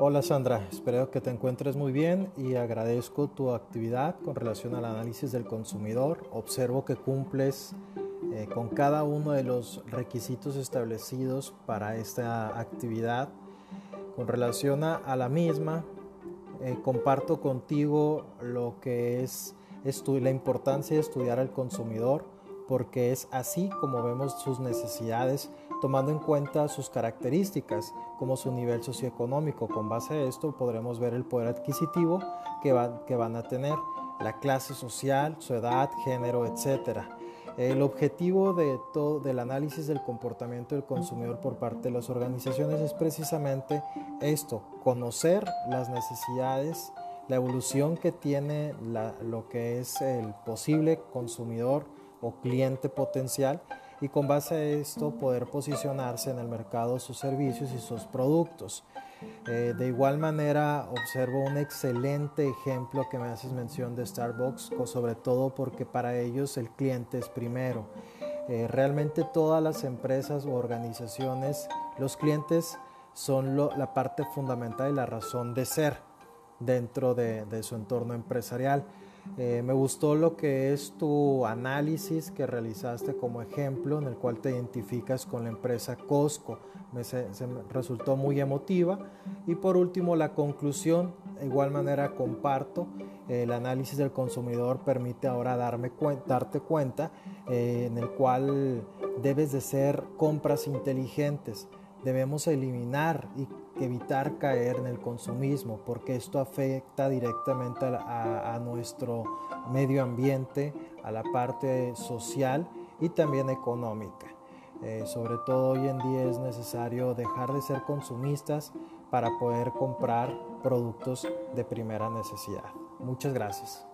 Hola Sandra, espero que te encuentres muy bien y agradezco tu actividad con relación al análisis del consumidor. Observo que cumples eh, con cada uno de los requisitos establecidos para esta actividad. Con relación a, la misma, eh, comparto contigo lo que es la importancia de estudiar al consumidor porque es así como vemos sus necesidades tomando en cuenta sus características como su nivel socioeconómico. Con base a esto podremos ver el poder adquisitivo que, que van a tener, la clase social, su edad, género, etc. El objetivo de todo, del análisis del comportamiento del consumidor por parte de las organizaciones es precisamente esto, conocer las necesidades, la evolución que tiene lo que es el posible consumidor o cliente potencial y con base a esto poder posicionarse en el mercado sus servicios y sus productos. Eh, de igual manera observo un excelente ejemplo que me haces mención de Starbucks, sobre todo porque para ellos el cliente es primero. Eh, realmente todas las empresas u organizaciones, los clientes son la parte fundamental y la razón de ser dentro de su entorno empresarial. Eh, me gustó lo que es tu análisis que realizaste como ejemplo en el cual te identificas con la empresa Costco. Me, se, resultó muy emotiva. Y por último, la conclusión, de igual manera comparto, el análisis del consumidor permite ahora darme darte cuenta eh, en el cual debes de ser compras inteligentes. Debemos eliminar y evitar caer en el consumismo, porque esto afecta directamente a, nuestro medio ambiente, a la parte social y también económica. Eh, sobre todo hoy en día es necesario dejar de ser consumistas para poder comprar productos de primera necesidad. Muchas gracias.